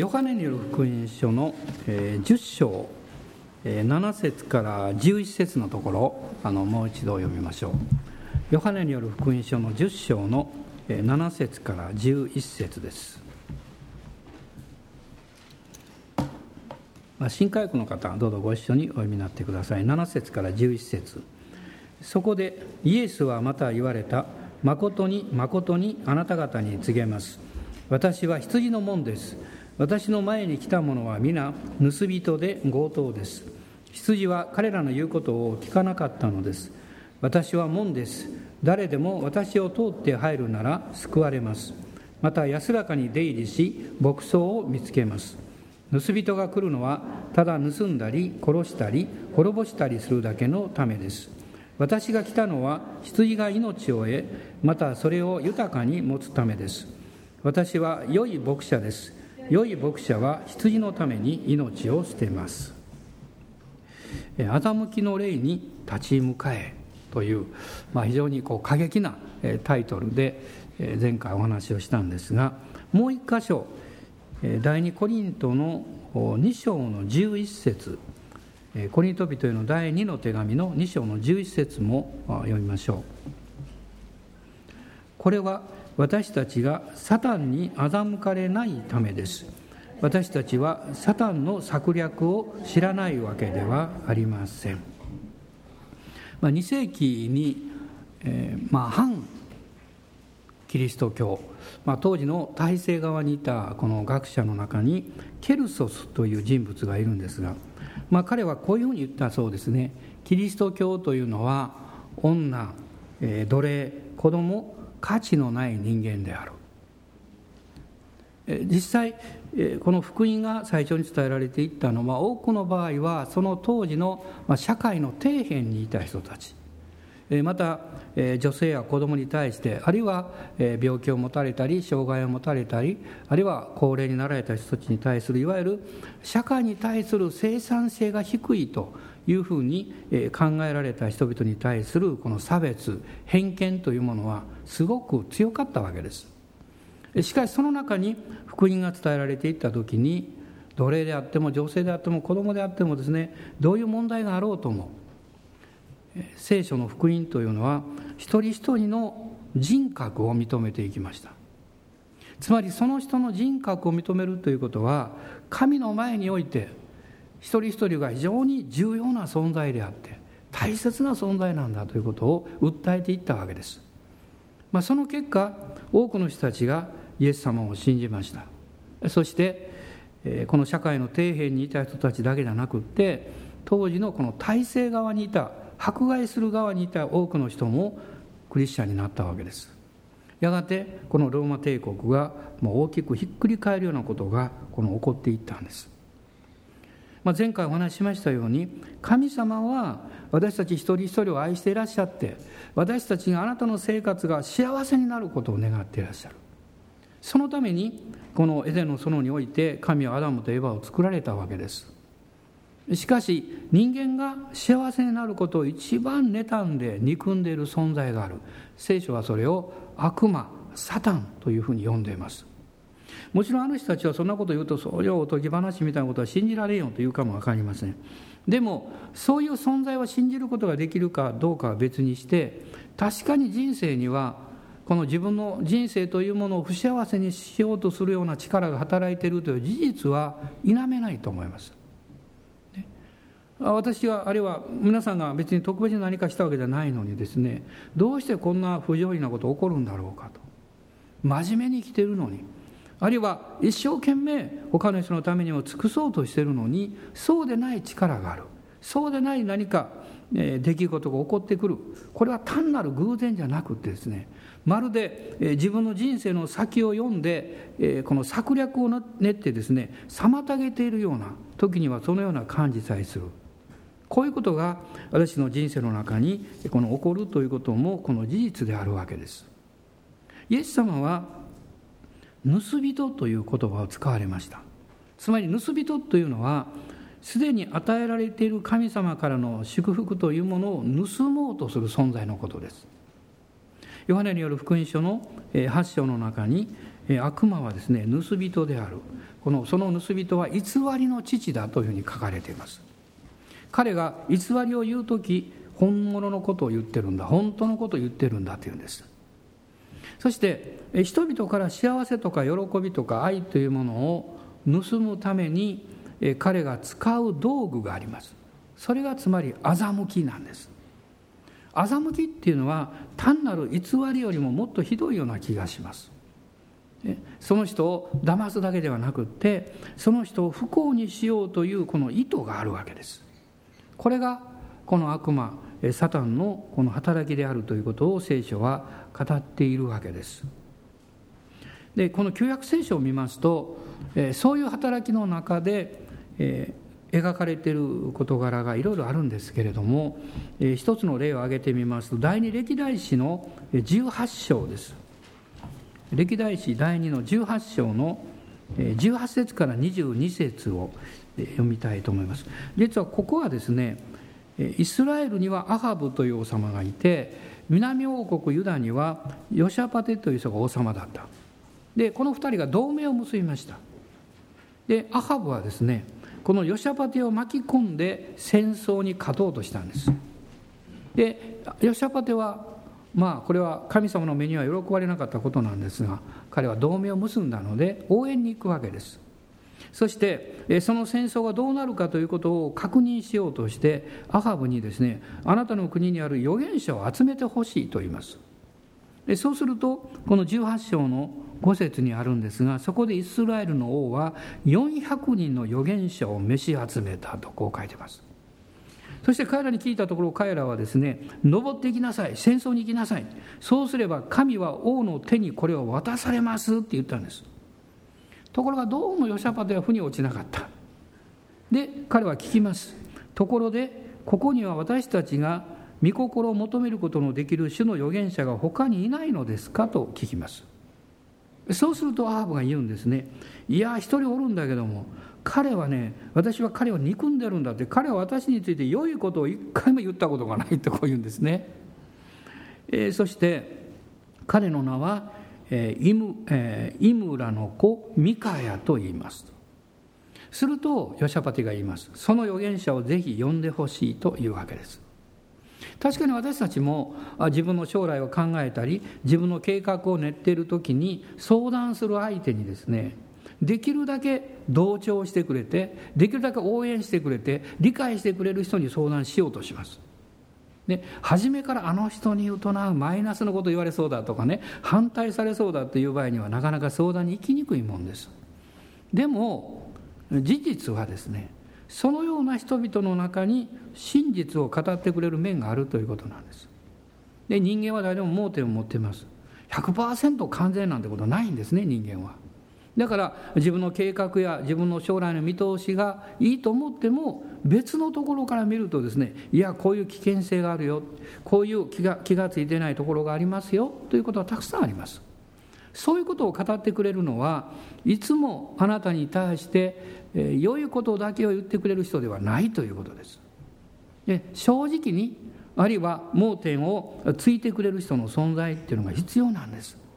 ヨハネによる福音書の10章7節から11節のところあのもう一度読みましょう。ヨハネによる福音書の10章の7節から11節です。新科学の方どうぞご一緒にお読みになってください。7節から11節。そこでイエスはまた言われた。誠に誠にあなた方に告げます。私は羊の門です。私の前に来た者は皆盗人で強盗です。羊は彼らの言うことを聞かなかったのです。私は門です。誰でも私を通って入るなら救われます。また安らかに出入りし牧草を見つけます。盗人が来るのはただ盗んだり殺したり滅ぼしたりするだけのためです。私が来たのは羊が命を得またそれを豊かに持つためです。私は良い牧者です。良い牧者は羊のために命を捨てます。欺きの霊に立ち向かえという、まあ、非常にこう過激なタイトルで前回お話をしたんですがもう一箇所第二コリントの2章の11節コリント人への第2の手紙の2章の11節も読みましょう。これは私たちがサタンに欺かれないためです。私たちはサタンの策略を知らないわけではありません、まあ、2世紀に、えー、まあ、反キリスト教、まあ、当時の体制側にいたこの学者の中にケルソスという人物がいるんですが、まあ、彼はこういうふうに言ったそうですね。キリスト教というのは女、えー、奴隷子供価値のない人間である実際この福音が最初に伝えられていったのは多くの場合はその当時の社会の底辺にいた人たち。また女性や子供に対してあるいは病気を持たれたり障害を持たれたりあるいは高齢になられた人たちに対するいわゆる社会に対する生産性が低いというふうに考えられた人々に対するこの差別偏見というものはすごく強かったわけです。しかしその中に福音が伝えられていった時に奴隷であっても女性であっても子供であってもですねどういう問題があろうとも聖書の福音というのは一人一人の人格を認めていきました。つまりその人の人格を認めるということは神の前において一人一人が非常に重要な存在であって大切な存在なんだということを訴えていったわけです、まあ、その結果多くの人たちがイエス様を信じました。そしてこの社会の底辺にいた人たちだけじゃなくって当時のこの体制側にいた迫害する側にいた多くの人もクリスチャンになったわけです。やがてこのローマ帝国が大きくひっくり返るようなことがこの起こっていったんです。まあ、前回お話ししましたように神様は私たち一人一人を愛していらっしゃって私たちがあなたの生活が幸せになることを願っていらっしゃる。そのためにこのエデンの園において神はアダムとエバを作られたわけです。しかし人間が幸せになることを一番妬んで憎んでいる存在がある。聖書はそれを悪魔サタンというふうに呼んでいます。もちろんあの人たちはそんなこと言うとそれをおとぎ話みたいなことは信じられんよと言うかも分かりません。でもそういう存在を信じることができるかどうかは別にして確かに人生にはこの自分の人生というものを不幸せにしようとするような力が働いているという事実は否めないと思います。私はあるいは皆さんが別に特別に何かしたわけじゃないのにですねどうしてこんな不条理なこと起こるんだろうかと。真面目に生きてるのに。あるいは一生懸命他の人のためにも尽くそうとしているのにそうでない力がある。そうでない何か出来事が起こってくる。これは単なる偶然じゃなくてですねまるで自分の人生の先を読んでこの策略を練ってですね妨げているような時にはそのような感じさえする。こういうことが私の人生の中にこの起こるということもこの事実であるわけです。イエス様は盗人という言葉を使われました。つまり盗人というのはすでに与えられている神様からの祝福というものを盗もうとする存在のことです。ヨハネによる福音書の8章の中に悪魔はですね盗人である。このその盗人は偽りの父だというふうに書かれています。彼が偽りを言う時本物のことを言ってるんだ。本当のことを言ってるんだというんです。そして人々から幸せとか喜びとか愛というものを盗むために彼が使う道具があります。それがつまり欺きなんです。欺きっていうのは単なる偽りよりももっとひどいような気がします。その人を騙すだけではなくってその人を不幸にしようというこの意図があるわけです。これがこの悪魔サタンのこの働きであるということを聖書は語っているわけです。でこの旧約聖書を見ますとえそういう働きの中でえ描かれている事柄がいろいろあるんですけれどもえ一つの例を挙げてみますと第二歴代史の18章です。歴代史第2の18章の18節から22節を読みたいと思います。実はここはですねイスラエルにはアハブという王様がいて南王国ユダにはヨシャパテという人が王様だった。でこの2人が同盟を結びました。でアハブはですねこのヨシャパテを巻き込んで戦争に勝とうとしたんです。でヨシャパテはまあこれは神様の目には喜ばれなかったことなんですが彼は同盟を結んだので応援に行くわけです。そしてその戦争がどうなるかということを確認しようとしてアハブにですねあなたの国にある預言者を集めてほしいと言います。そうするとこの18章の5節にあるんですがそこでイスラエルの王は400人の預言者を召し集めたとこう書いてます。そして彼らに聞いたところ彼らはですね登っていきなさい戦争に行きなさい。そうすれば神は王の手にこれを渡されますって言ったんです。ところがどうもヨシャパテは腑に落ちなかった。で彼は聞きます。ところでここには私たちが御心を求めることのできる主の預言者が他にいないのですかと聞きます。そうするとアーブが言うんですね。いや一人おるんだけども彼はね私は彼を憎んでるんだって彼は私について良いことを一回も言ったことがないとこう言うんですね、えー、そして彼の名は、えーイムえー、イムラの子ミカヤと言います。するとヨシャパティが言います。その預言者をぜひ呼んでほしいというわけです。確かに私たちも自分の将来を考えたり自分の計画を練っている時に相談する相手にですねできるだけ同調してくれてできるだけ応援してくれて理解してくれる人に相談しようとします。で初めからあの人に言うとなマイナスのこと言われそうだとかね反対されそうだっていう場合にはなかなか相談に行きにくいもんです。でも事実はですねそのような人々の中に真実を語ってくれる面があるということなんです。で人間は誰でも盲点を持っています。100%完全なんてことはないんですね人間は。だから自分の計画や自分の将来の見通しがいいと思っても別のところから見るとですねいやこういう危険性があるよ。こういう気が気が付いてないところがありますよ。ということはたくさんあります。そういうことを語ってくれるのはいつもあなたに対して、えー、良いことだけを言ってくれる人ではないということです。で正直にあるいは盲点をついてくれる人の存在っていうのが必要なんです。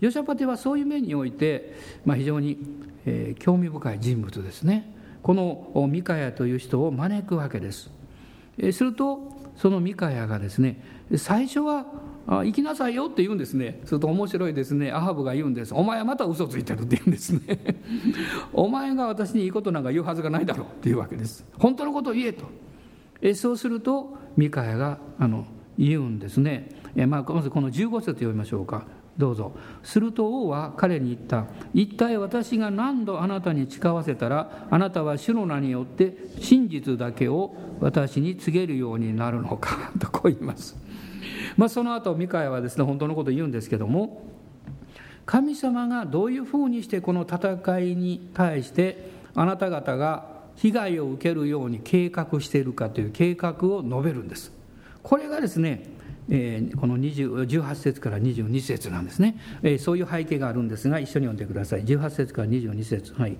ヨシャパテはそういう面において、まあ、非常に、えー、興味深い人物ですね。このミカヤという人を招くわけです、えー、するとそのミカヤがですね最初はあ行きなさいよって言うんですね。すると面白いですね。アハブが言うんです。お前はまた嘘ついてるって言うんですね。お前が私にいいことなんか言うはずがないだろうっていうわけです。本当のことを言えと。えそうするとミカヤがあの言うんですね。えまあまずこの15節読みましょうか。どうぞ。すると王は彼に言った。一体私が何度あなたに誓わせたらあなたは主の名によって真実だけを私に告げるようになるのか とこう言います、まあ、その後ミカヤはですね本当のことを言うんですけども神様がどういうふうにしてこの戦いに対してあなた方が被害を受けるように計画しているかという計画を述べるんです。これがですねこの18節から22節なんですね、そういう背景があるんですが一緒に読んでください。18節から22節。はい。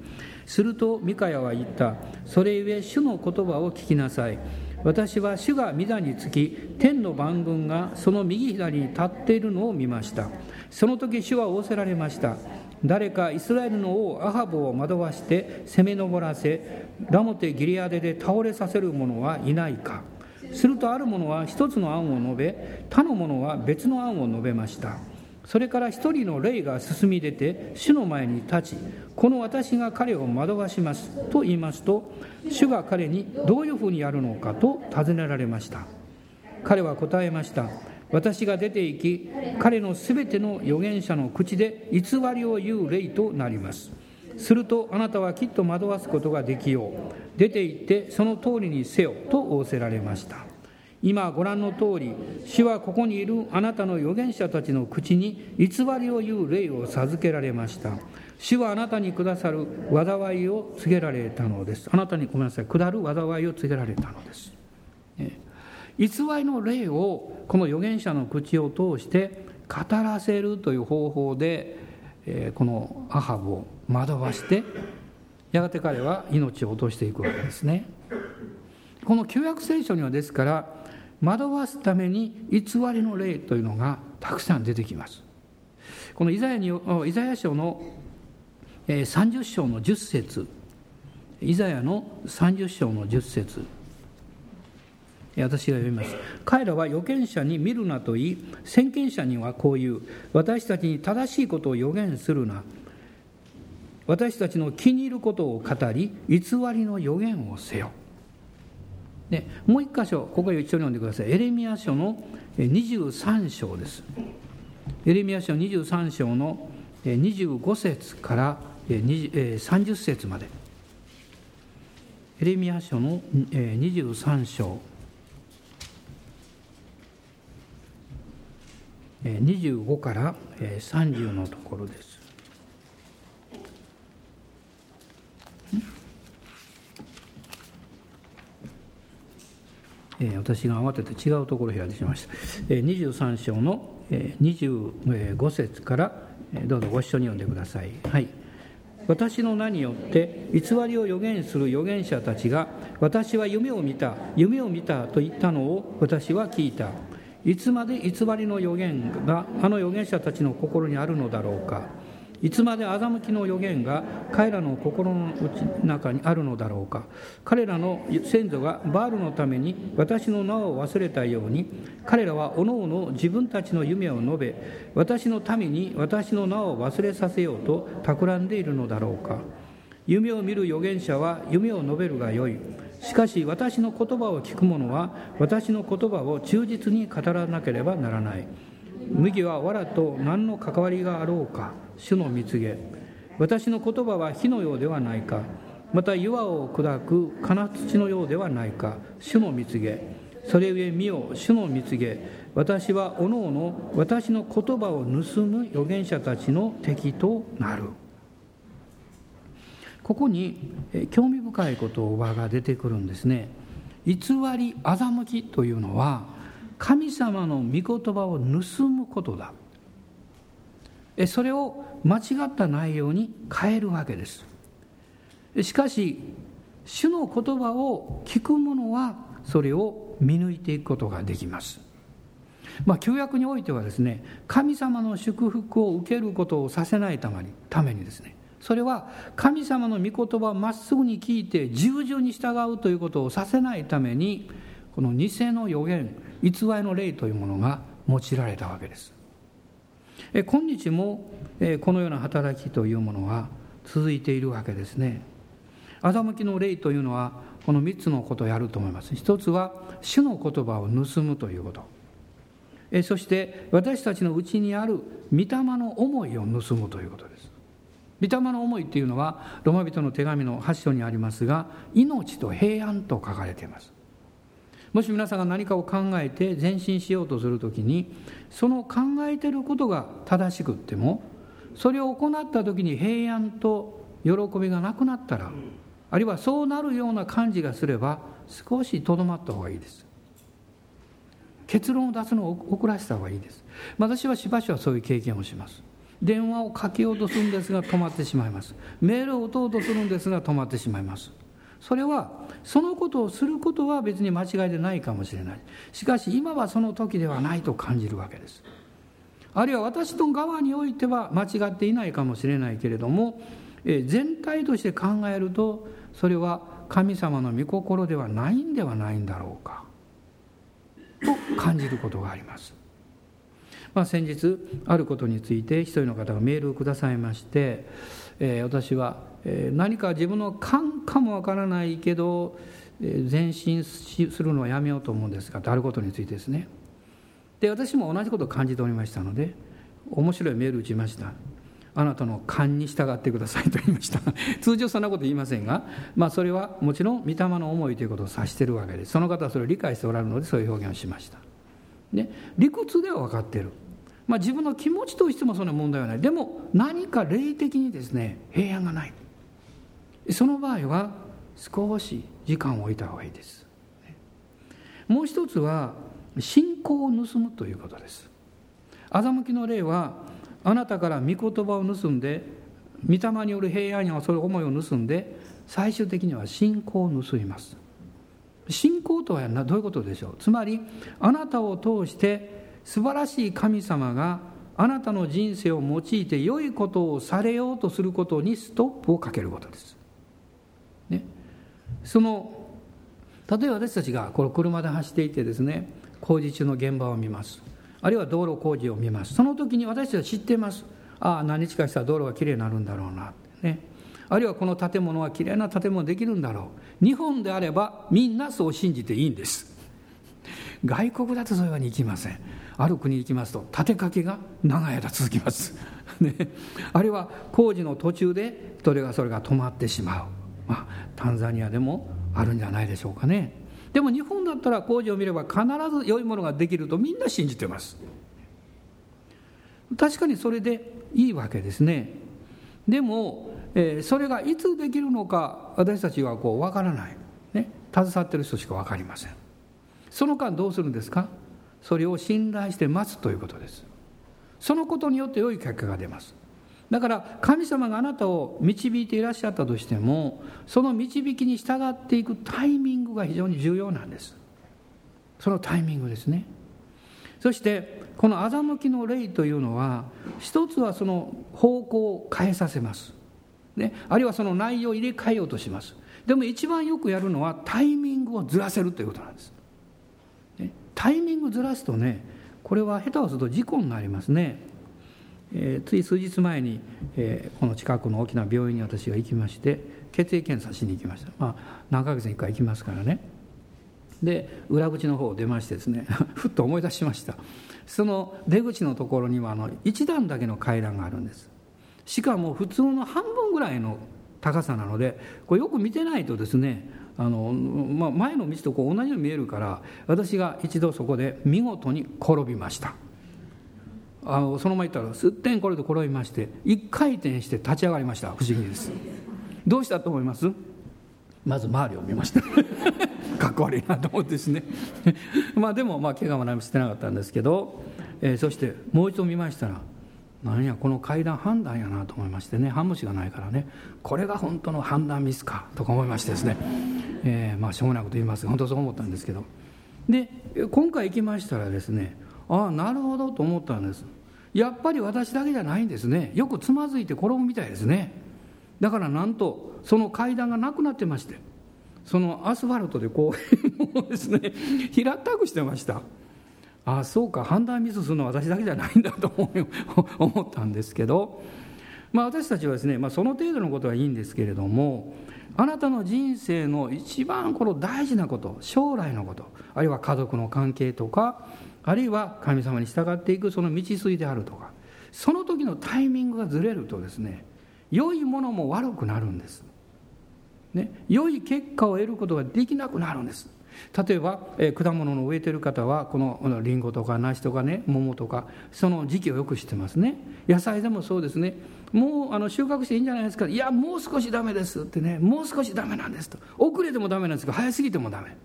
するとミカヤは言った。それゆえ主の言葉を聞きなさい。私は主が御座につき天の万軍がその右左に立っているのを見ました。その時主は仰せられました。誰かイスラエルの王アハブを惑わして攻め上らせラモテ・ギリアデで倒れさせる者はいないか。するとある者は一つの案を述べ他の者は別の案を述べました。それから一人の霊が進み出て主の前に立ちこの私が彼を惑わしますと言いますと主が彼にどういうふうにやるのかと尋ねられました。彼は答えました。私が出て行き彼のすべての預言者の口で偽りを言う霊となります。するとあなたはきっと惑わすことができよう。出て行ってその通りにせよと仰せられました。今ご覧の通り主はここにいるあなたの預言者たちの口に偽りを言う霊を授けられました。主はあなたにくださる災いを告げられたのです。あなたにごめんなさい下る災いを告げられたのです、偽りの霊をこの預言者の口を通して語らせるという方法で、このアハブを惑わしてやがて彼は命を落としていくわけですね。この旧約聖書にはですから惑わすために偽りの霊というのがたくさん出てきます。このイザヤにイザヤ書の30章の10節。イザヤの30章の10節。私が読みます。彼らは預言者に見るなと言い先見者にはこう言う。私たちに正しいことを預言するな。私たちの気に入ることを語り偽りの予言をせよ。でもう一箇所ここ一緒に読んでください。エレミア書の23章です。エレミア書23章の25節から30節まで。エレミア書の23章。25から30のところです。え私が慌てて違うところを開いてしまいました、え23章の、25節からどうぞご一緒に読んでください。はい。私の名によって偽りを予言する預言者たちが私は夢を見た夢を見たと言ったのを私は聞いた。いつまで偽りの予言があの預言者たちの心にあるのだろうか。いつまで欺きの予言が彼らの心の中にあるのだろうか。彼らの先祖がバールのために私の名を忘れたように彼らはおのおの自分たちの夢を述べ私の民に私の名を忘れさせようと企んでいるのだろうか。夢を見る預言者は夢を述べるがよい。しかし私の言葉を聞く者は私の言葉を忠実に語らなければならない。麦は藁と何の関わりがあろうか。主の蜜げ。私の言葉は火のようではないか。また岩を砕く金土のようではないか。主の蜜げ。それゆえ見よ主の蜜げ。私はおのおの私の言葉を盗む預言者たちの敵となる。ここに興味深い言葉が出てくるんですね。偽り欺きというのは神様の御言葉を盗むことだ。それを間違った内容に変えるわけです。しかし主の言葉を聞く者はそれを見抜いていくことができます。まあ、旧約においてはですね神様の祝福を受けることをさせないためにためにですねそれは神様の御言葉をまっすぐに聞いて従順に従うということをさせないためにこの偽の予言偽りの霊というものが用いられたわけです。今日もこのような働きというものは続いているわけですね。欺きの霊というのはこの3つのことをやると思います。一つは主の言葉を盗むということ。そして私たちのうちにある御霊の思いを盗むということです。御霊の思いというのはロマ人の手紙の8章にありますが命と平安と書かれています。もし皆さんが何かを考えて前進しようとするときにその考えてることが正しくってもそれを行った時に平安と喜びがなくなったらあるいはそうなるような感じがすれば少しとどまった方がいいです。結論を出すのを遅らせた方がいいです。私はしばしばそういう経験をします。電話をかけようとするんですが止まってしまいます。メールを打とうとするんですが止まってしまいます。それはそのことをすることは別に間違いでないかもしれない。しかし今はその時ではないと感じるわけです。あるいは私の側においては間違っていないかもしれないけれども全体として考えるとそれは神様の御心ではないんではないんだろうか。と感じることがあります。まあ、先日あることについて一人の方がメールをくださいまして、えー、私は、え、何か自分の勘かもわからないけど、え、前進するのはやめようと思うんですがとあることについてですね。で私も同じことを感じておりましたので面白いメール打ちました。あなたの勘に従ってくださいと言いました。通常そんなこと言いませんが、まあ、それはもちろん御霊の思いということを指しているわけです。その方はそれを理解しておられるのでそういう表現をしました、ね、理屈では分かってる、まあ、自分の気持ちとしてもそんな問題はない。でも何か霊的にですね平安がない。その場合は少し時間を置いた方がいいです。もう一つは信仰を盗むということです。欺きの霊はあなたから御言葉を盗んで御霊による平安やそういう思いを盗んで最終的には信仰を盗みます。信仰とはどういうことでしょう？つまりあなたを通して素晴らしい神様があなたの人生を用いて良いことをされようとすることにストップをかけることです。その例えば私たちがこの車で走っていてですね工事中の現場を見ます。あるいは道路工事を見ます。その時に私たちは知っています。ああ何日かしたら道路がきれいになるんだろうな。ね。あるいはこの建物はきれいな建物できるんだろう。日本であればみんなそう信じていいんです。外国だとそういうわにいきません。ある国に行きますと建てかけが長い間続きます、ね、あるいは工事の途中でそれがそれが止まってしまう、まあ、タンザニアでもあるんじゃないでしょうかね。でも日本だったら工事を見れば必ず良いものができるとみんな信じてます。確かにそれでいいわけですね。でも、えー、それがいつできるのか私たちはこう分からない、ね、携わってる人しか分かりません。その間どうするんですか？それを信頼して待つということです。そのことによって良い結果が出ます。だから神様があなたを導いていらっしゃったとしてもその導きに従っていくタイミングが非常に重要なんです。そのタイミングですね。そしてこの欺きの霊というのは一つはその方向を変えさせます、ね、あるいはその内容を入れ替えようとします。でも一番よくやるのはタイミングをずらせるということなんです、ね、タイミングずらすとねこれは下手をすると事故になりますね。えー、つい数日前に、えー、この近くの大きな病院に私が行きまして血液検査しに行きました。まあ何ヶ月に1回行きますからね。で裏口の方を出ましてですね ふっと思い出しました。その出口のところにはあの1段だけの階段があるんです。しかも普通の半分ぐらいの高さなのでこれよく見てないとですねあの、まあ、前の道とこう同じように見えるから私が一度そこで見事に転びました。あのそのまま行ったらすってんこれで転びまして一回転して立ち上がりました不思議です。どうしたと思います？まず周りを見ました。かっこ悪いなと思ってですね。まあでもまあ怪我も何もしてなかったんですけど、えー、そしてもう一度見ましたら何やこの階段判断やなと思いましてね。半虫がないからね。これが本当の判断ミスかとか思いましてですね、えー、まあしょうもないこと言います本当そう思ったんですけど。で今回行きましたらですねああなるほどと思ったんです。やっぱり私だけじゃないんですね。よくつまずいて転ぶみたいですね。だからなんとその階段がなくなってましてそのアスファルトでこう ですね平たくしてました。ああそうか判断ミスするのは私だけじゃないんだと 思ったんですけど、まあ、私たちはですね、まあ、その程度のことはいいんですけれどもあなたの人生の一番この大事なこと将来のことあるいは家族の関係とかあるいは神様に従っていくその道筋であるとかその時のタイミングがずれるとですね良いものも悪くなるんです、ね、良い結果を得ることができなくなるんです。例えば、え、果物の植えてる方はこのりんごとか梨とかね桃とかその時期をよく知ってますね。野菜でもそうですね。もうあの収穫していいんじゃないですか。いやもう少しダメですってね。もう少しダメなんですと。遅れてもダメなんですが早すぎてもダメ。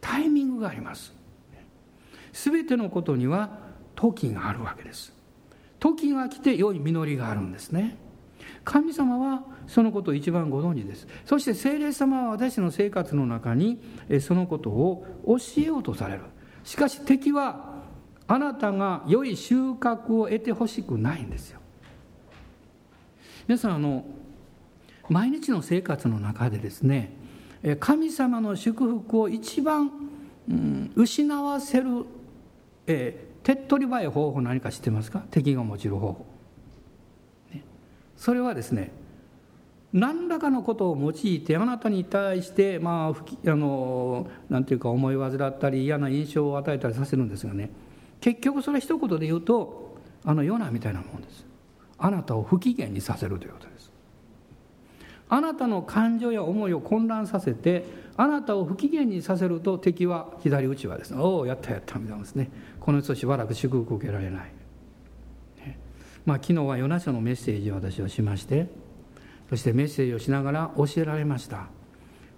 タイミングがあります。全てのことには時があるわけです。時が来て良い実りがあるんですね。神様はそのことを一番ご存知です。そして聖霊様は私の生活の中にそのことを教えようとされる。しかし敵はあなたが良い収穫を得てほしくないんですよ。皆さんあの毎日の生活の中でですね神様の祝福を一番、うん、失わせる、えー、手っ取り早い方法何か知ってますか？敵が用いる方法、ね、それはですね何らかのことを用いてあなたに対してまああのなんていうか思い煩ったり嫌な印象を与えたりさせるんですがね。結局それ一言で言うとあのヨナみたいなもんです。あなたを不機嫌にさせるということです。あなたの感情や思いを混乱させてあなたを不機嫌にさせると敵は左打ちはですねおおやったやったみたいなですね。この人しばらく祝福受けられない、ね、まあ昨日はヨナ書のメッセージを私はしましてそしてメッセージをしながら教えられました。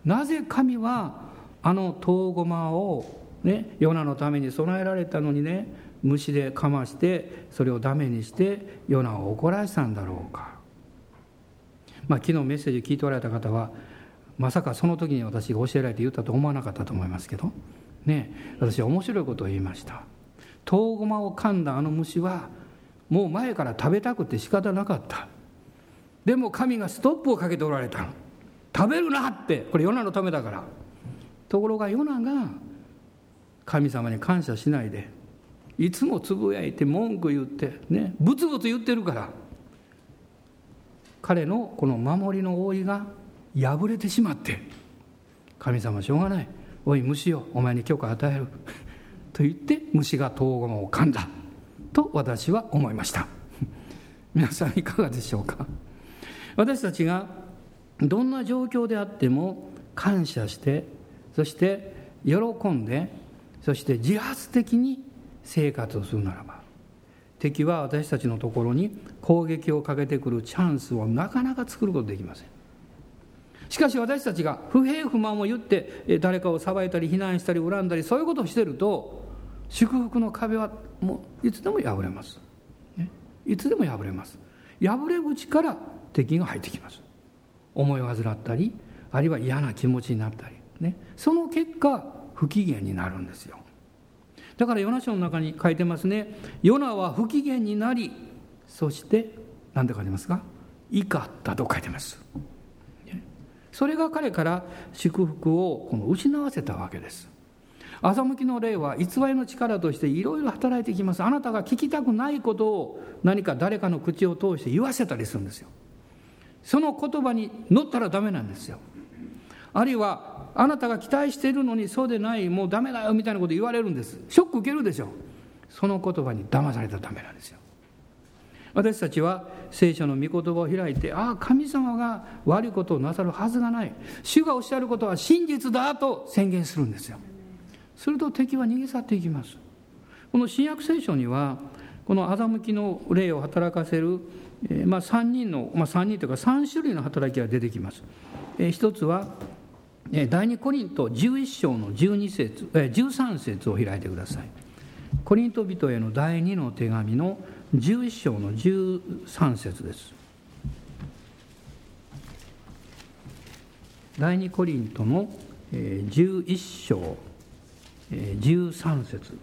なぜ神はあの唐ごまをねヨナのために備えられたのにね虫でかましてそれをダメにしてヨナを怒らせたんだろうか。まあ昨日メッセージ聞いておられた方はまさかその時に私が教えられて言ったと思わなかったと思いますけどね。私は面白いことを言いました。唐ごまを噛んだあの虫はもう前から食べたくて仕方なかった。でも神がストップをかけておられた食べるなって。これヨナのためだから。ところがヨナが神様に感謝しないでいつもつぶやいて文句言ってねブツブツ言ってるから。彼のこの守りの覆いが破れてしまって。神様しょうがない。おい虫よ。お前に許可与える。と言って虫が遠駒を噛んだと私は思いました。皆さんいかがでしょうか？私たちがどんな状況であっても感謝してそして喜んでそして自発的に生活をするならば敵は私たちのところに攻撃をかけてくるチャンスをなかなか作ることできません。しかし私たちが不平不満を言って誰かを裁いたり非難したり恨んだりそういうことをしてると祝福の壁はもういつでも破れます、ね、いつでも破れます。破れ口から敵が入ってきます。思いを患ったりあるいは嫌な気持ちになったり、ね、その結果不機嫌になるんですよ。だからヨナ書の中に書いてますね。ヨナは不機嫌になりそして何て書いてますか？怒ったと書いてます。それが彼から祝福をこの失わせたわけです欺きの霊は偽りの力としていろいろ働いてきます。あなたが聞きたくないことを何か誰かの口を通して言わせたりするんですよ。その言葉に乗ったらダメなんですよ。あるいはあなたが期待しているのにそうでないもうダメだよみたいなこと言われるんです。ショック受けるでしょ。その言葉に騙されたらダメなんですよ。私たちは聖書の御言葉を開いてああ神様が悪いことをなさるはずがない。主がおっしゃることは真実だと宣言するんですよ。すると敵は逃げ去っていきますこの新約聖書にはこの欺きの霊を働かせるえー、まあ、3人の、まあ、3人というか3種類の働きが出てきます。えー、一つは、えー、第2コリント11章の12節、えー、13節を開いてください。コリント人への第2の手紙の11章の13節です。第2コリントの11章13節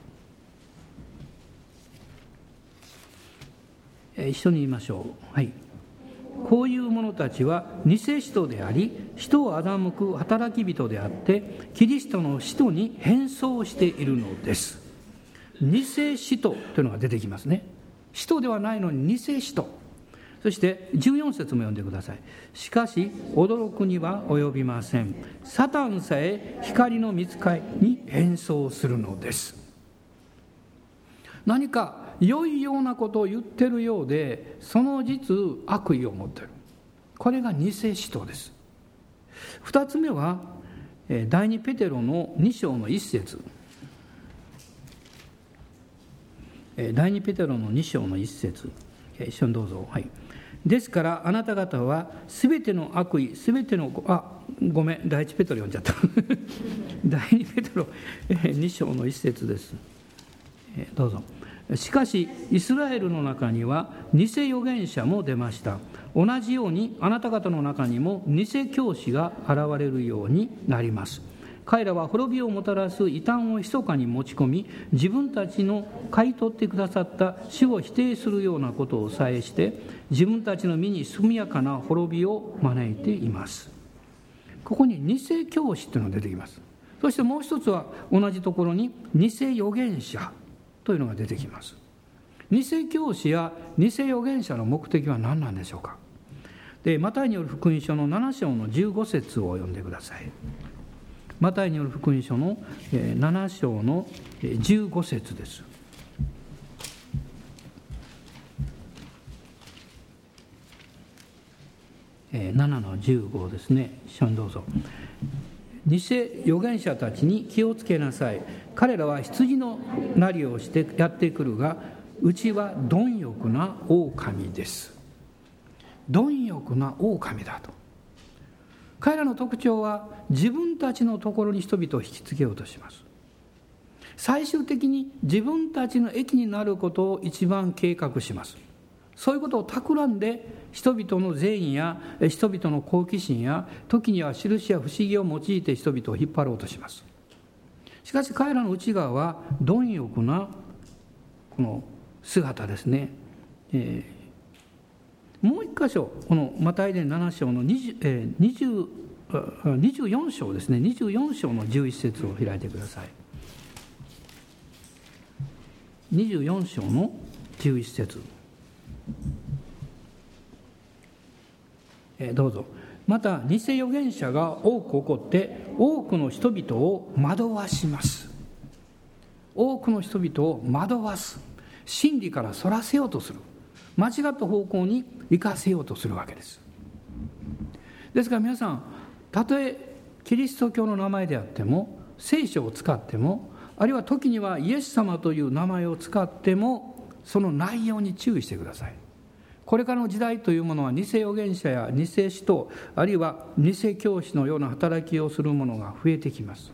一緒に言いましょう。はい。こういう者たちは偽使徒であり、人を欺く働き人であって、キリストの使徒に変装しているのです。偽使徒というのが出てきますね。使徒ではないのに偽使徒。そして14節も読んでください。しかし、驚くには及びません。サタンさえ光の見つかりに変装するのです。何か良いようなことを言ってるようでその実悪意を持ってるこれが偽使徒です二つ目は第二ペテロの2章の一節第二ペテロの2章の一節一緒にどうぞはいですからあなた方は全ての悪意全てのあごめん第一ペテロ読んじゃった。第二ペテロ2章の一節です。どうぞ。しかしイスラエルの中には偽預言者も出ました。同じようにあなた方の中にも偽教師が現れるようになります。彼らは滅びをもたらす異端を密かに持ち込み自分たちの買い取ってくださった死を否定するようなことをさえして自分たちの身に速やかな滅びを招いています。ここに偽教師というのが出てきます。そしてもう一つは同じところに偽預言者というのが出てきます。偽教師や偽預言者の目的は何なんでしょうか。でマタイによる福音書の7章の15節を読んでください。マタイによる福音書の7章の15節です。7の15ですね。一緒にどうぞ。偽預言者たちに気をつけなさい。彼らは羊のなりをしてやってくるがうちは貪欲な狼です。貪欲な狼だと。彼らの特徴は自分たちのところに人々を引きつけようとします。最終的に自分たちの益になることを一番計画します。そういうことを企んで人々の善意や人々の好奇心や時には印や不思議を用いて人々を引っ張ろうとします。しかし彼らの内側は貪欲なこの姿ですね、えーもう一箇所このマタイ伝7章の20、えー、24章ですね。24章の11節を開いてください。24章の11節。えー、どうぞ。また偽預言者が多く起こって多くの人々を惑わします。多くの人々を惑わす。真理からそらせようとする。間違った方向に生かせようとするわけです。ですから皆さんたとえキリスト教の名前であっても聖書を使ってもあるいは時にはイエス様という名前を使ってもその内容に注意してください。これからの時代というものは偽預言者や偽使徒あるいは偽教師のような働きをする者が増えてきます。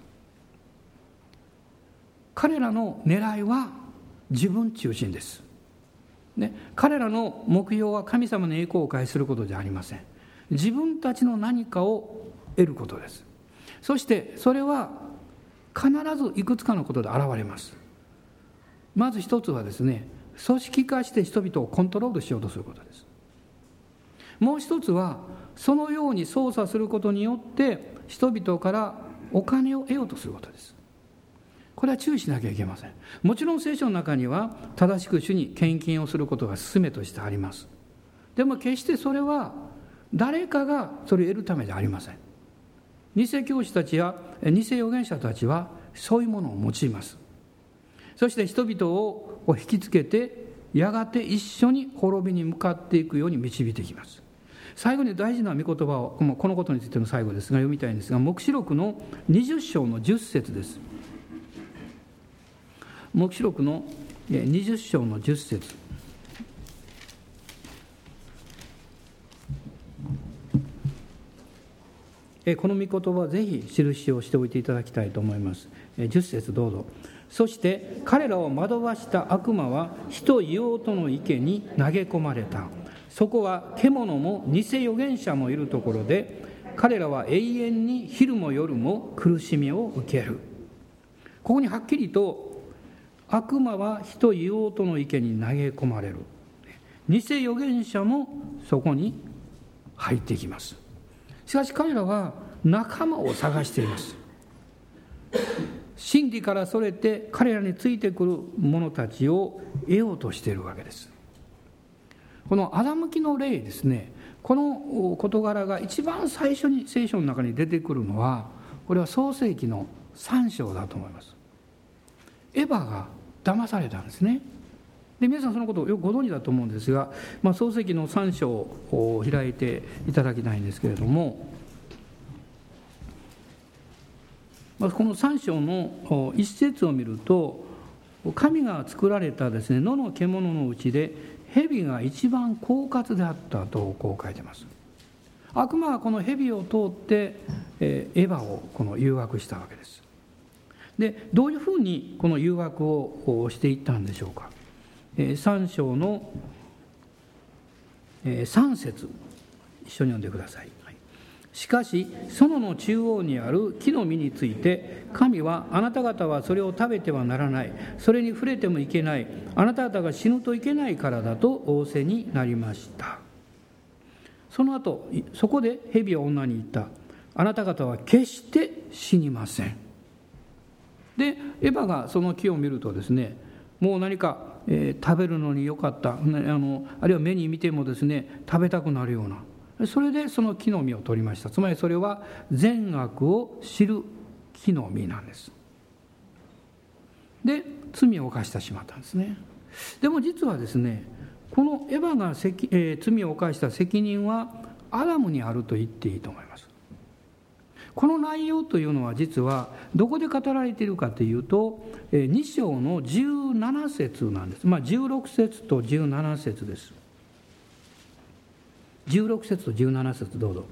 彼らの狙いは自分中心です。ね、彼らの目標は神様の栄光を返することじゃありません。自分たちの何かを得ることです。そしてそれは必ずいくつかのことで現れます。まず一つはですね組織化して人々をコントロールしようとすることです。もう一つはそのように操作することによって人々からお金を得ようとすることです。これは注意しなきゃいけません。もちろん聖書の中には正しく主に献金をすることが勧めとしてあります。でも決してそれは誰かがそれを得るためではありません。偽教師たちや偽預言者たちはそういうものを用います。そして人々を引きつけてやがて一緒に滅びに向かっていくように導いていきます。最後に大事な御言葉をこのことについての最後ですが読みたいんですが黙示録の20章の10節です。黙示録の20章の10節。この御言葉ぜひ印をしておいていただきたいと思います。10節どうぞ。そして彼らを惑わした悪魔は火と硫黄との池に投げ込まれた。そこは獣も偽預言者もいるところで彼らは永遠に昼も夜も苦しみを受ける。ここにはっきりと悪魔は火と硫黄との池に投げ込まれる。偽預言者もそこに入っていきます。しかし彼らは仲間を探しています。真理からそれて彼らについてくる者たちを得ようとしているわけです。この欺きの例ですね。この事柄が一番最初に聖書の中に出てくるのはこれは創世紀の3章だと思います。エヴァが騙されたんですね。で皆さんそのことをよくご存知だと思うんですが、まあ、漱石の3章を開いていただきたいんですけれども、まあ、この3章の一節を見ると神が作られたですね野の獣のうちで蛇が一番狡猾であったとこう書いてます。悪魔はこの蛇を通って、えエヴァをこの誘惑したわけです。でどういうふうにこの誘惑をしていったんでしょうか？え3章のえ3節。一緒に読んでください。しかし園の中央にある木の実について神はあなた方はそれを食べてはならない。それに触れてもいけない。あなた方が死ぬといけないからだと仰せになりました。その後そこで蛇は女に言った。あなた方は決して死にません。でエヴァがその木を見るとですねもう何か、えー、食べるのによかった。あのあるいは目に見てもですね食べたくなるような。それでその木の実を取りました。つまりそれは善悪を知る木の実なんです。で罪を犯してしまったんですね。でも実はですねこのエヴァが、えー、罪を犯した責任はアダムにあると言っていいと思います。この内容というのは実はどこで語られているかというと2章の17節なんです。まあ16節と17節です。16節と17節どうぞ。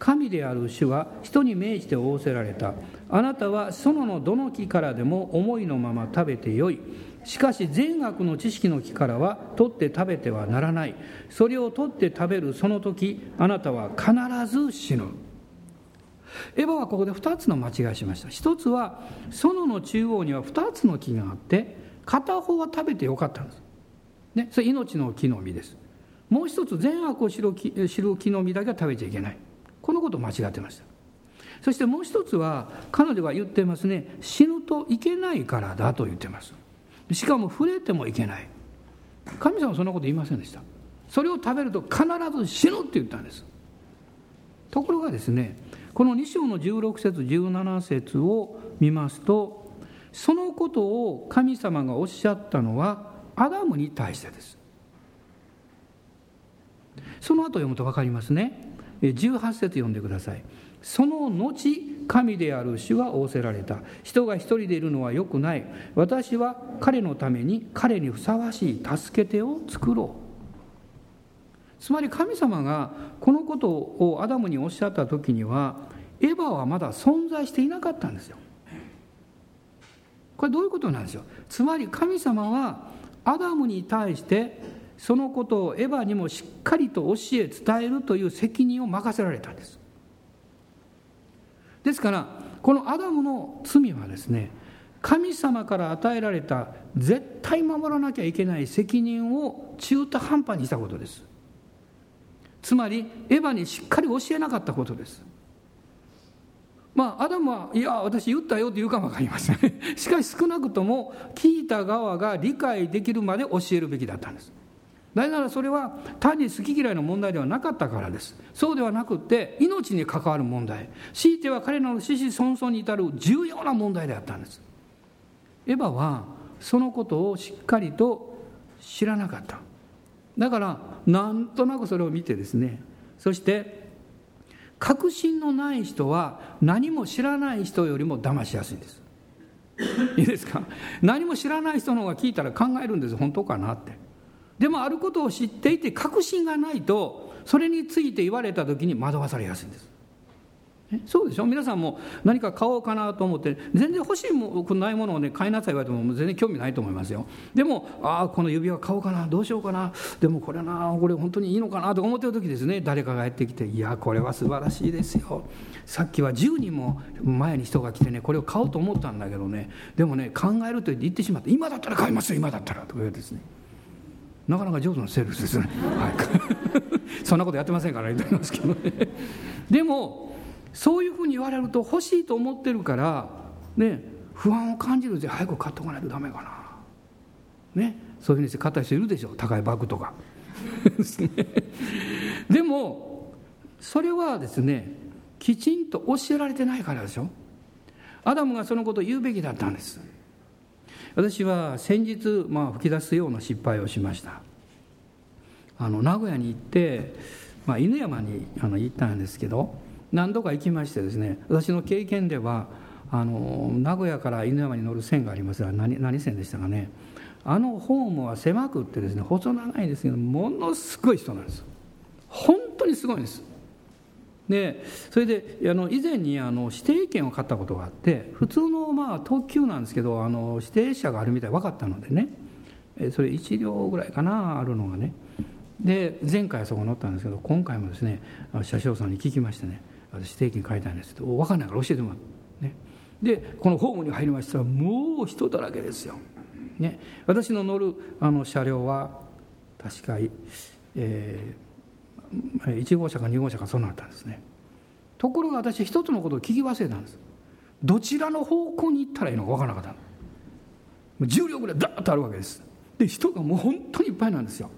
神である主は人に命じて仰せられた。あなたは園のどの木からでも思いのまま食べてよい。しかし善悪の知識の木からは取って食べてはならない。それを取って食べるその時あなたは必ず死ぬ。エヴァはここで2つの間違いしました。一つは園の中央には2つの木があって片方は食べてよかったんです、ね、それ命の木の実です。もう一つ善悪を知る知る木の実だけは食べちゃいけない。このことを間違ってました。そしてもう一つは彼女は言ってますね死ぬといけないからだと言ってます。しかも触れてもいけない。神様はそんなこと言いませんでした。それを食べると必ず死ぬって言ったんです。ところがですねこの2章の16節17節を見ますとそのことを神様がおっしゃったのはアダムに対してです。その後読むと分かりますね。18節読んでください。その後神である主は仰せられた。人が一人でいるのはよくない。私は彼のために彼にふさわしい助け手を作ろう。つまり神様がこのことをアダムにおっしゃった時にはエヴァはまだ存在していなかったんですよ。これどういうことなんですよ。つまり神様はアダムに対してそのことをエヴァにもしっかりと教え伝えるという責任を任せられたんです。ですからこのアダムの罪はですね神様から与えられた絶対守らなきゃいけない責任を中途半端にしたことです。つまりエヴァにしっかり教えなかったことです。まあアダムはいや私言ったよって言うかも分かりません。しかし少なくとも聞いた側が理解できるまで教えるべきだったんです。なぜならそれは単に好き嫌いの問題ではなかったからです。そうではなくて命に関わる問題。強いては彼らの子々孫々に至る重要な問題であったんです。エヴァはそのことをしっかりと知らなかった。だからなんとなくそれを見てですねそして確信のない人は何も知らない人よりも騙しやすいんです。いいですか？何も知らない人の方が聞いたら考えるんです。本当かなって。でもあることを知っていて確信がないとそれについて言われた時に惑わされやすいんです。そうでしょ？皆さんも何か買おうかなと思って全然欲しいもないものをね買いなさい言われても全然興味ないと思いますよ。でもああこの指輪買おうかなどうしようかな。でもこれなこれ本当にいいのかなと思ってる時ですね。誰かがやってきて「いやこれは素晴らしいですよ。さっきは10人も前に人が来てねこれを買おうと思ったんだけどね。でもね考えると言って言ってしまって今だったら買いますよ今だったら」とか言うですね。なかなか上手なセールスですね、はい、そんなことやってませんから言ってますけどね。でもそういうふうに言われると欲しいと思ってるからね不安を感じるで早く買っておかないとダメかな。ねそういうふうにして買った人いるでしょ。高いバッグとか。でもそれはですねきちんと教えられてないからでしょ。アダムがそのことを言うべきだったんです。私は先日、まあ、吹き出すような失敗をしました。あの名古屋に行って、まあ、犬山にあの行ったんですけど何度か行きましてですね私の経験ではあの名古屋から犬山に乗る線がありますが何何線でしたかね。あのホームは狭くってですね細長いですけどものすごい人なんです。本当にすごいんです。でそれであの以前にあの指定券を買ったことがあって普通のまあ特急なんですけどあの指定車があるみたい分かったのでね。それ1両ぐらいかなあるのがね。で前回はそこ乗ったんですけど今回もですね車掌さんに聞きましてね。私定期に書いたんですけど分かんないから教えてもらって、ね、でこのホームに入りましたらもう人だらけですよ、ね、私の乗るあの車両は確か、えー、1号車か2号車かそうなったんですね。ところが私一つのことを聞き忘れたんです。どちらの方向に行ったらいいのか分からなかった10両ぐらいダーッとあるわけです。で人がもう本当にいっぱいなんですよ。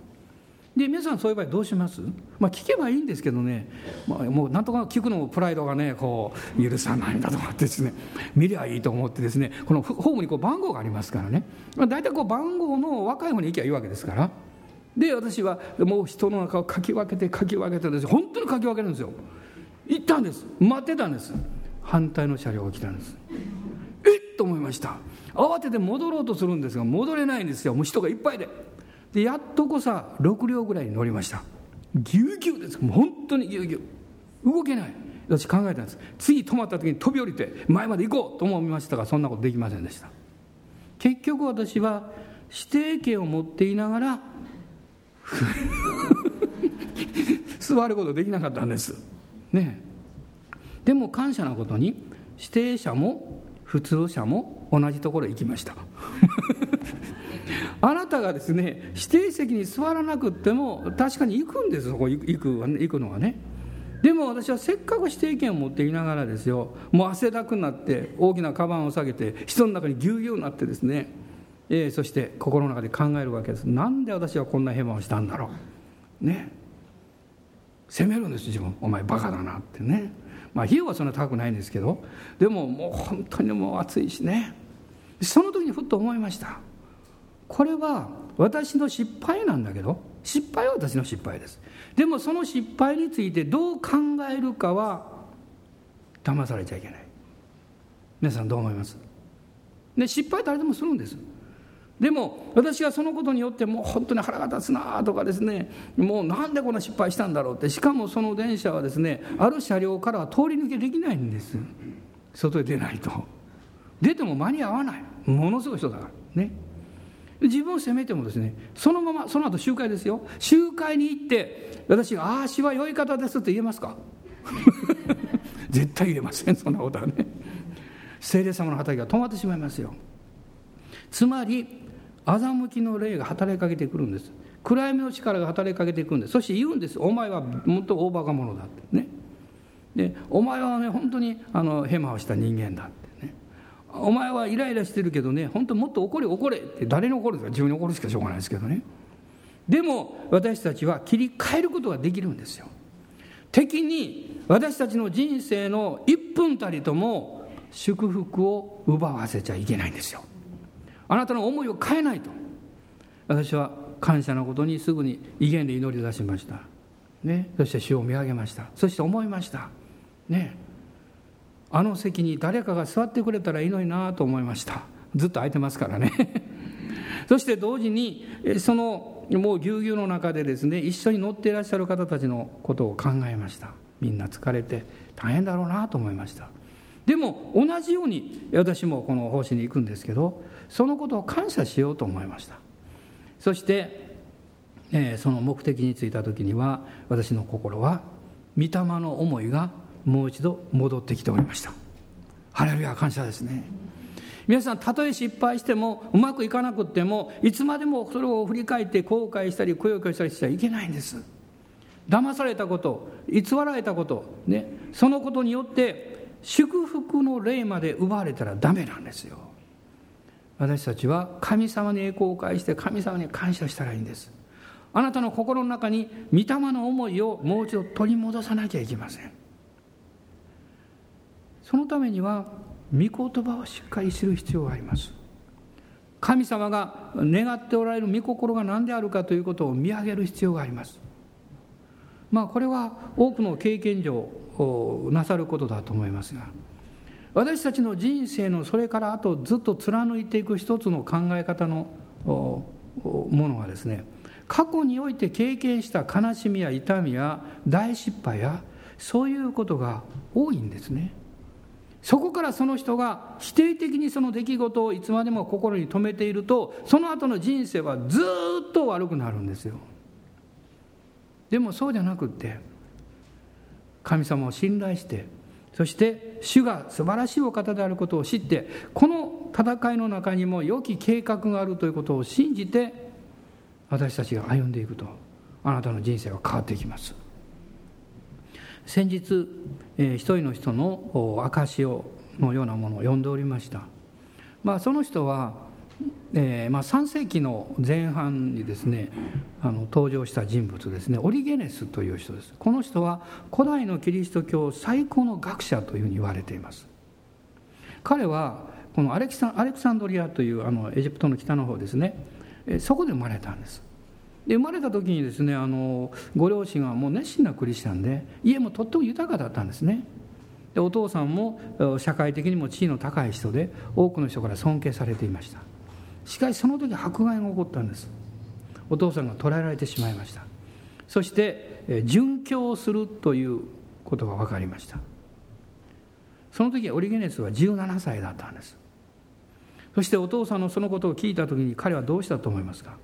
で皆さんそういう場合どうします？まあ聞けばいいんですけどね、まあ、もうなんとか聞くのもプライドがねこう許さないんだとかってですね。見りゃいいと思ってですね。このホームにこう番号がありますからね、まあ、大体こう番号の若い方に行きゃいいわけですから。で私はもう人の中をかき分けてかき分けてです。本当にかき分けるんですよ。行ったんです。待ってたんです。反対の車両が来たんです。えっ！と思いました。慌てて戻ろうとするんですが戻れないんですよ。もう人がいっぱいで。でやっとこさ6両ぐらいに乗りました。ぎゅうぎゅうです。本当にぎゅうぎゅう。動けない。私考えたんです。次止まった時に飛び降りて前まで行こうと思いましたがそんなことできませんでした。結局私は指定権を持っていながら 座ることできなかったんです。ねでも感謝なことに指定者も普通車も同じところへ行きました。あなたがですね指定席に座らなくても確かに行くんですそこ行く行くのはね。でも私はせっかく指定権を持っていながらですよもう汗だくになって大きなカバンを下げて人の中にぎゅうぎゅうになってですね、えー、そして心の中で考えるわけです。なんで私はこんなヘマをしたんだろう。ね。責めるんです自分。お前バカだなってね。まあ費用はそんな高くないんですけど。でももう本当にもう暑いしね。その時にふっと思いました。これは私の失敗なんだけど失敗は私の失敗です。でもその失敗についてどう考えるかは騙されちゃいけない。皆さんどう思います？で失敗誰でもするんです。でも私がそのことによってもう本当に腹が立つなとかですね。もうなんでこんな失敗したんだろうって。しかもその電車はですねある車両からは通り抜けできないんです。外へ出ないと。出ても間に合わない。ものすごい人だから。ね。自分を責めてもですねそのままその後集会ですよ。集会に行って私が「ああしは良い方です」って言えますか？絶対言えませんそんなことはね。聖霊様の働きが止まってしまいますよ。つまり欺きの霊が働きかけてくるんです。暗闇の力が働きかけてくるんです。そして言うんです。お前はもっと大バカ者だってね。でお前はね本当にあのヘマをした人間だって。お前はイライラしてるけどね本当もっと怒れ怒れって誰に怒るんですか？自分に怒るしかしょうがないですけどね。でも私たちは切り替えることができるんですよ。敵に私たちの人生の1分たりとも祝福を奪わせちゃいけないんですよ。あなたの思いを変えないと。私は感謝のことにすぐに威厳で祈りを出しました、ね、そして主を見上げました。そして思いました。ね？あの席に誰かが座ってくれたらいいのになと思いました。ずっと空いてますからね。そして同時にそのもうぎゅうぎゅうの中でですね一緒に乗っていらっしゃる方たちのことを考えました。みんな疲れて大変だろうなと思いました。でも同じように私もこの奉仕に行くんですけどそのことを感謝しようと思いました。そして、えー、その目的に着いた時には私の心は御霊の思いがもう一度戻ってきておりました。ハレルヤ感謝ですね。皆さんたとえ失敗してもうまくいかなくってもいつまでもそれを振り返って後悔したりくよくよしたりしてはいけないんです。騙されたこと偽られたことねそのことによって祝福の霊まで奪われたらダメなんですよ。私たちは神様に栄光を返して神様に感謝したらいいんです。あなたの心の中に御霊の思いをもう一度取り戻さなきゃいけません。そのためには御言葉をしっかり知る必要があります。神様が願っておられる御心が何であるかということを見上げる必要があります。まあこれは多くの経験上なさることだと思いますが私たちの人生のそれからあとずっと貫いていく一つの考え方のものがですね過去において経験した悲しみや痛みや大失敗やそういうことが多いんですね。そこからその人が否定的にその出来事をいつまでも心に留めているとその後の人生はずっと悪くなるんですよ。でもそうじゃなくって神様を信頼してそして主が素晴らしいお方であることを知ってこの戦いの中にも良き計画があるということを信じて私たちが歩んでいくとあなたの人生は変わっていきます。先日、えー、一人の人の証しをのようなものを読んでおりました、まあ、その人は、えーまあ、3世紀の前半にですねあの登場した人物ですね。オリゲネスという人です。この人は古代のキリスト教最高の学者というふうに言われています。彼はこのアレキサアレクサンドリアというあのエジプトの北の方ですね。そこで生まれたんです。で生まれた時にですねあのご両親はもう熱心なクリスチャンで家もとっても豊かだったんですね。でお父さんも社会的にも地位の高い人で多くの人から尊敬されていました。しかしその時迫害が起こったんです。お父さんが捕らえられてしまいました。そして殉教するということが分かりました。その時オリゲネスは17歳だったんです。そしてお父さんのそのことを聞いた時に彼はどうしたと思いますか？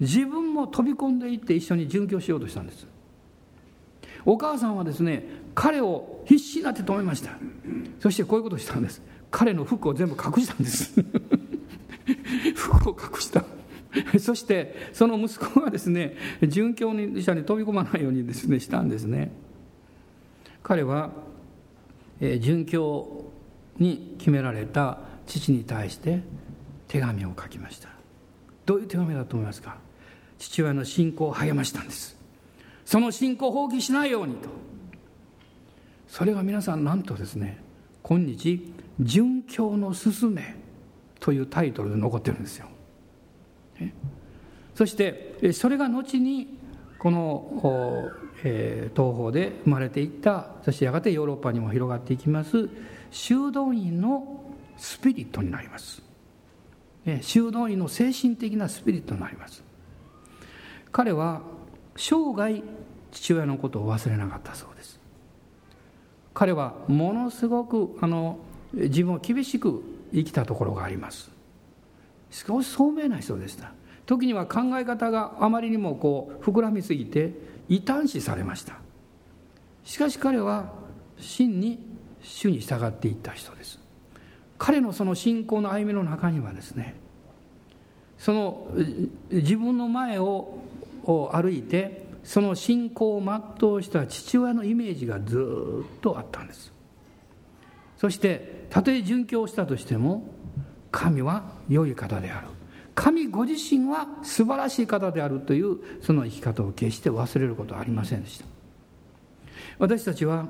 自分も飛び込んでいって一緒に殉教しようとしたんです。お母さんはですね彼を必死になって止めました。そしてこういうことをしたんです。彼の服を全部隠したんです。服を隠した。そしてその息子がですね殉教者に飛び込まないようにですねしたんですね。彼は、えー、殉教に決められた父に対して手紙を書きました。どういう手紙だと思いますか？父親の信仰を励ましたんです。その信仰を放棄しないようにと。それが皆さんなんとですね今日「殉教の勧め」というタイトルで残ってるんですよ。そしてそれが後にこの、え、東方で生まれていったそしてやがてヨーロッパにも広がっていきます修道院のスピリットになります。修道院の精神的なスピリットになります。彼は生涯父親のことを忘れなかったそうです。彼はものすごくあの自分を厳しく生きたところがあります。少し聡明な人でした。時には考え方があまりにもこう膨らみすぎて異端視されました。しかし彼は真に主に従っていった人です。彼のその信仰の歩みの中にはですねその自分の前をを歩いてその信仰を全うした父親のイメージがずっとあったんです。そしてたとえ殉教したとしても神は良い方である。神ご自身は素晴らしい方であるというその生き方を決して忘れることはありませんでした。私たちは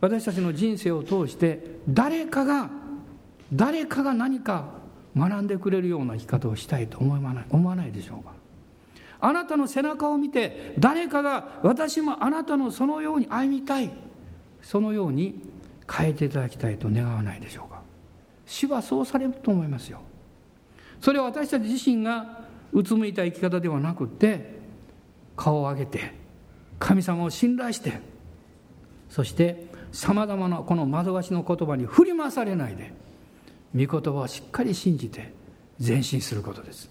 私たちの人生を通して誰かが誰かが何か学んでくれるような生き方をしたいと思わない思わないでしょうか。あなたの背中を見て誰かが私もあなたのそのように歩みたいそのように変えていただきたいと願わないでしょうか。主はそうされると思いますよ。それは私たち自身がうつむいた生き方ではなくって顔を上げて神様を信頼してそしてさまざまなこの惑わしの言葉に振り回されないで御言葉をしっかり信じて前進することです。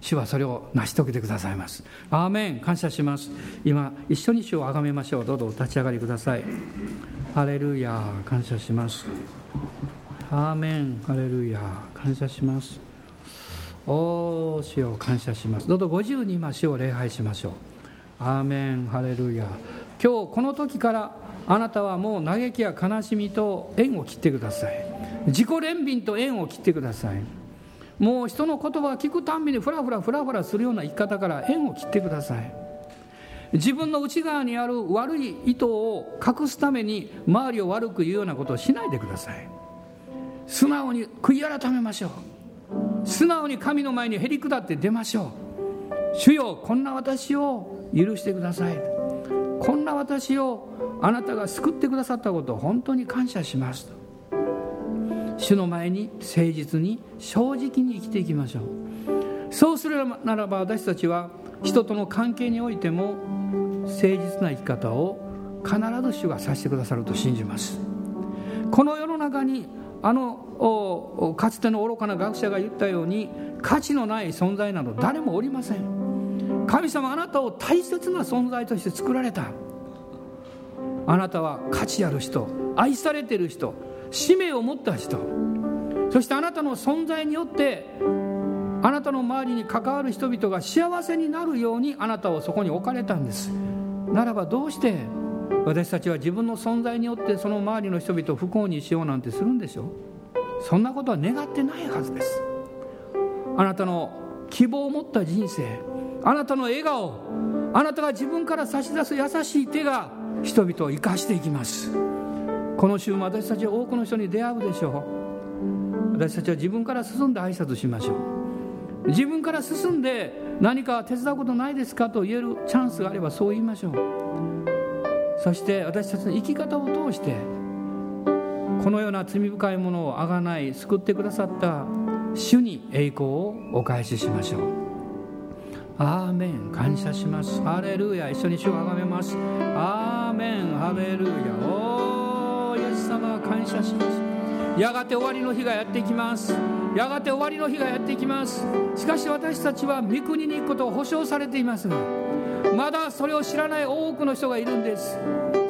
主はそれを成し遂げてくださいます。アーメン。感謝します。今一緒に主をあがめましょう。どうぞお立ち上がりください。ハレルヤ感謝します。アーメン。ハレルヤ感謝します。おー主を感謝します。どうぞご自由に今主を礼拝しましょう。アーメン。ハレルヤ今日この時からあなたはもう嘆きや悲しみと縁を切ってください。自己憐憫と縁を切ってください。もう人の言葉を聞くたんびにふらふらふらふらするような生き方から縁を切ってください。自分の内側にある悪い意図を隠すために周りを悪く言うようなことをしないでください。素直に悔い改めましょう。素直に神の前にへり下って出ましょう。主よこんな私を許してください。こんな私をあなたが救ってくださったことを本当に感謝します主の前に誠実に正直に生きていきましょう。そうするならば私たちは人との関係においても誠実な生き方を必ず主がさせてくださると信じます。この世の中にあのかつての愚かな学者が言ったように価値のない存在など誰もおりません。神様あなたを大切な存在として作られた。あなたは価値ある人愛されてる人使命を持った人。そしてあなたの存在によってあなたの周りに関わる人々が幸せになるようにあなたをそこに置かれたんです。ならばどうして私たちは自分の存在によってその周りの人々を不幸にしようなんてするんでしょう。そんなことは願ってないはずです。あなたの希望を持った人生あなたの笑顔あなたが自分から差し出す優しい手が人々を生かしていきます。この週も私たちは多くの人に出会うでしょう。私たちは自分から進んで挨拶しましょう。自分から進んで何か手伝うことないですかと言えるチャンスがあればそう言いましょう。そして私たちの生き方を通してこのような罪深いものをあがない救ってくださった主に栄光をお返ししましょう。アーメン。感謝します。ハレルヤ。一緒に主をあがめます。アーメン。ハレルヤ。おー感謝します。やがて終わりの日がやってきます。やがて終わりの日がやってきます。しかし私たちは御国に行くことを保証されていますがまだそれを知らない多くの人がいるんです。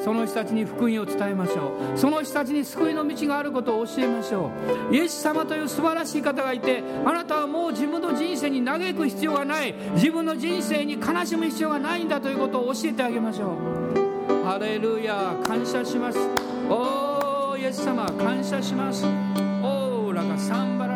その人たちに福音を伝えましょう。その人たちに救いの道があることを教えましょう。イエス様という素晴らしい方がいてあなたはもう自分の人生に嘆く必要がない。自分の人生に悲しむ必要がないんだということを教えてあげましょう。ハレルヤ感謝します。おーイエス様感謝します。オーラがサンバ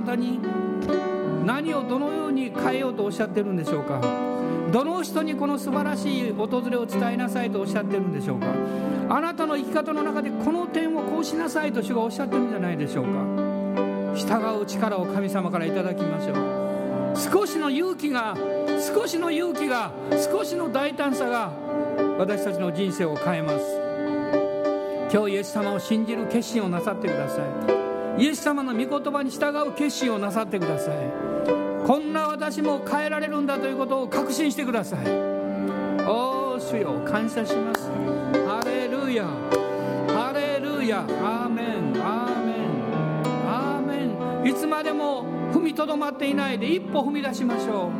なたに何をどのように変えようとおっしゃってるんでしょうか？どの人にこの素晴らしい訪れを伝えなさいとおっしゃってるんでしょうか？あなたの生き方の中でこの点をこうしなさいと主がおっしゃってるんじゃないでしょうか？従う力を神様からいただきましょう。少しの勇気が少しの勇気が少しの大胆さが私たちの人生を変えます。今日イエス様を信じる決心をなさってください。イエス様の御言葉に従う決心をなさってください。こんな私も変えられるんだということを確信してください。おお主よ感謝します。ハレルヤ。ハレルヤ。アーメン。アーメン。アーメン。いつまでも踏みとどまっていないで一歩踏み出しましょ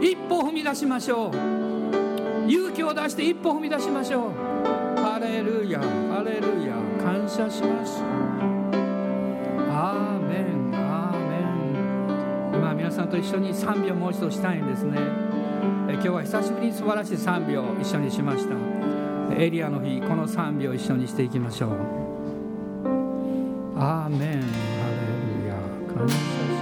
う。一歩踏み出しましょう。勇気を出して一歩踏み出しましょう。ハレルヤ。ハレルヤ。感謝します。んと一緒に賛美をもう一度したいんですね。今日は久しぶりに素晴らしい賛美を一緒にしました。エリアの日この賛美を一緒にしていきましょう。アーメン。ハレルヤ。感謝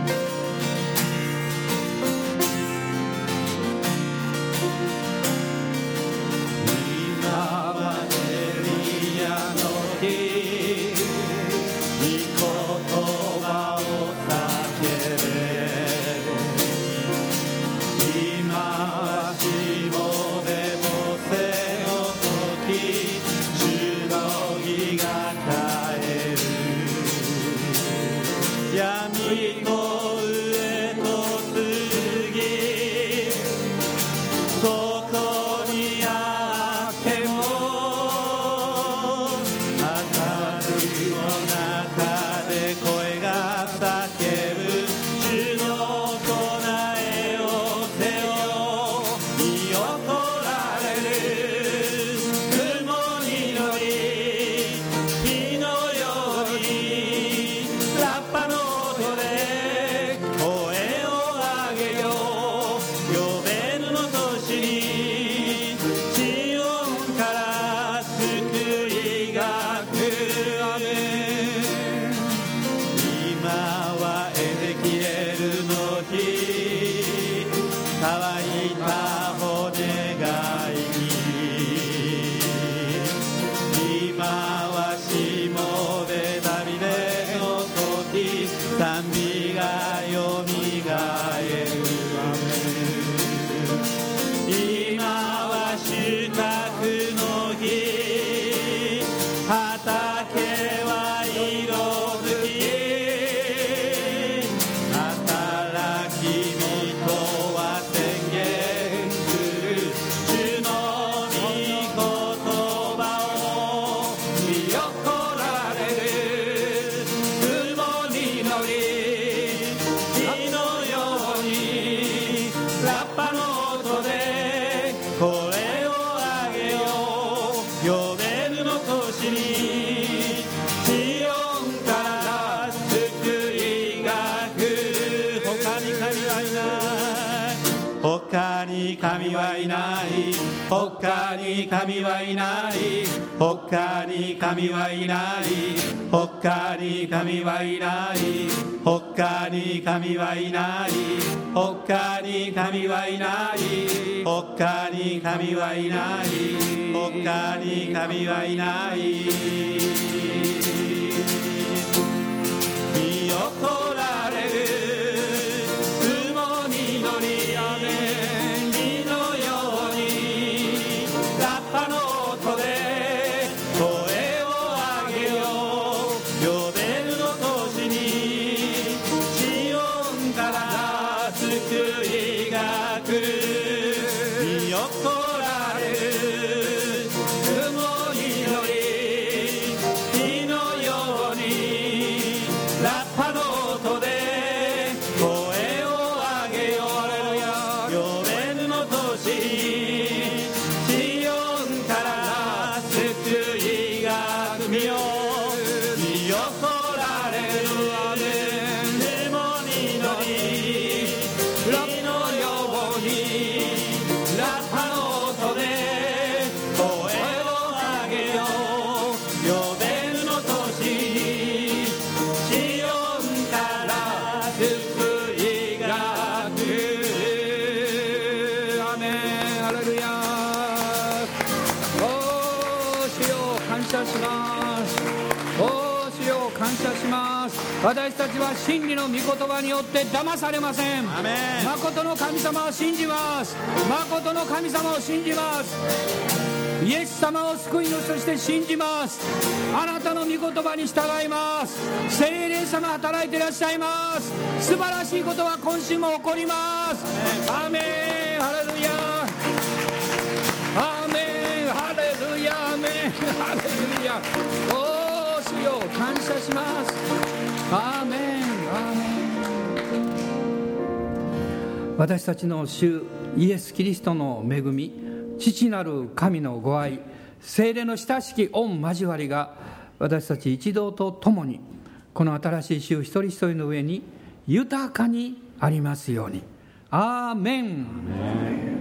はいない。他に神はいない。他に神はいない。他に神はいない。他に神はいない。他に神はいない。他に神はいない。that 真理の御言葉によって騙されません。誠の神様を信じます。誠の神様を信じます。イエス様を救い主として信じます。あなたの御言葉に従います。聖霊様働いていらっしゃいます。素晴らしいことは今週も起こります。アーメン。ハレルヤ。アーメン。ハレルヤ。アーメン。ハレルヤ。おー主よ。感謝します私たちの主イエス・キリストの恵み父なる神のご愛精霊の親しき御交わりが私たち一同と共にこの新しい週一人一人の上に豊かにありますように。アーメン。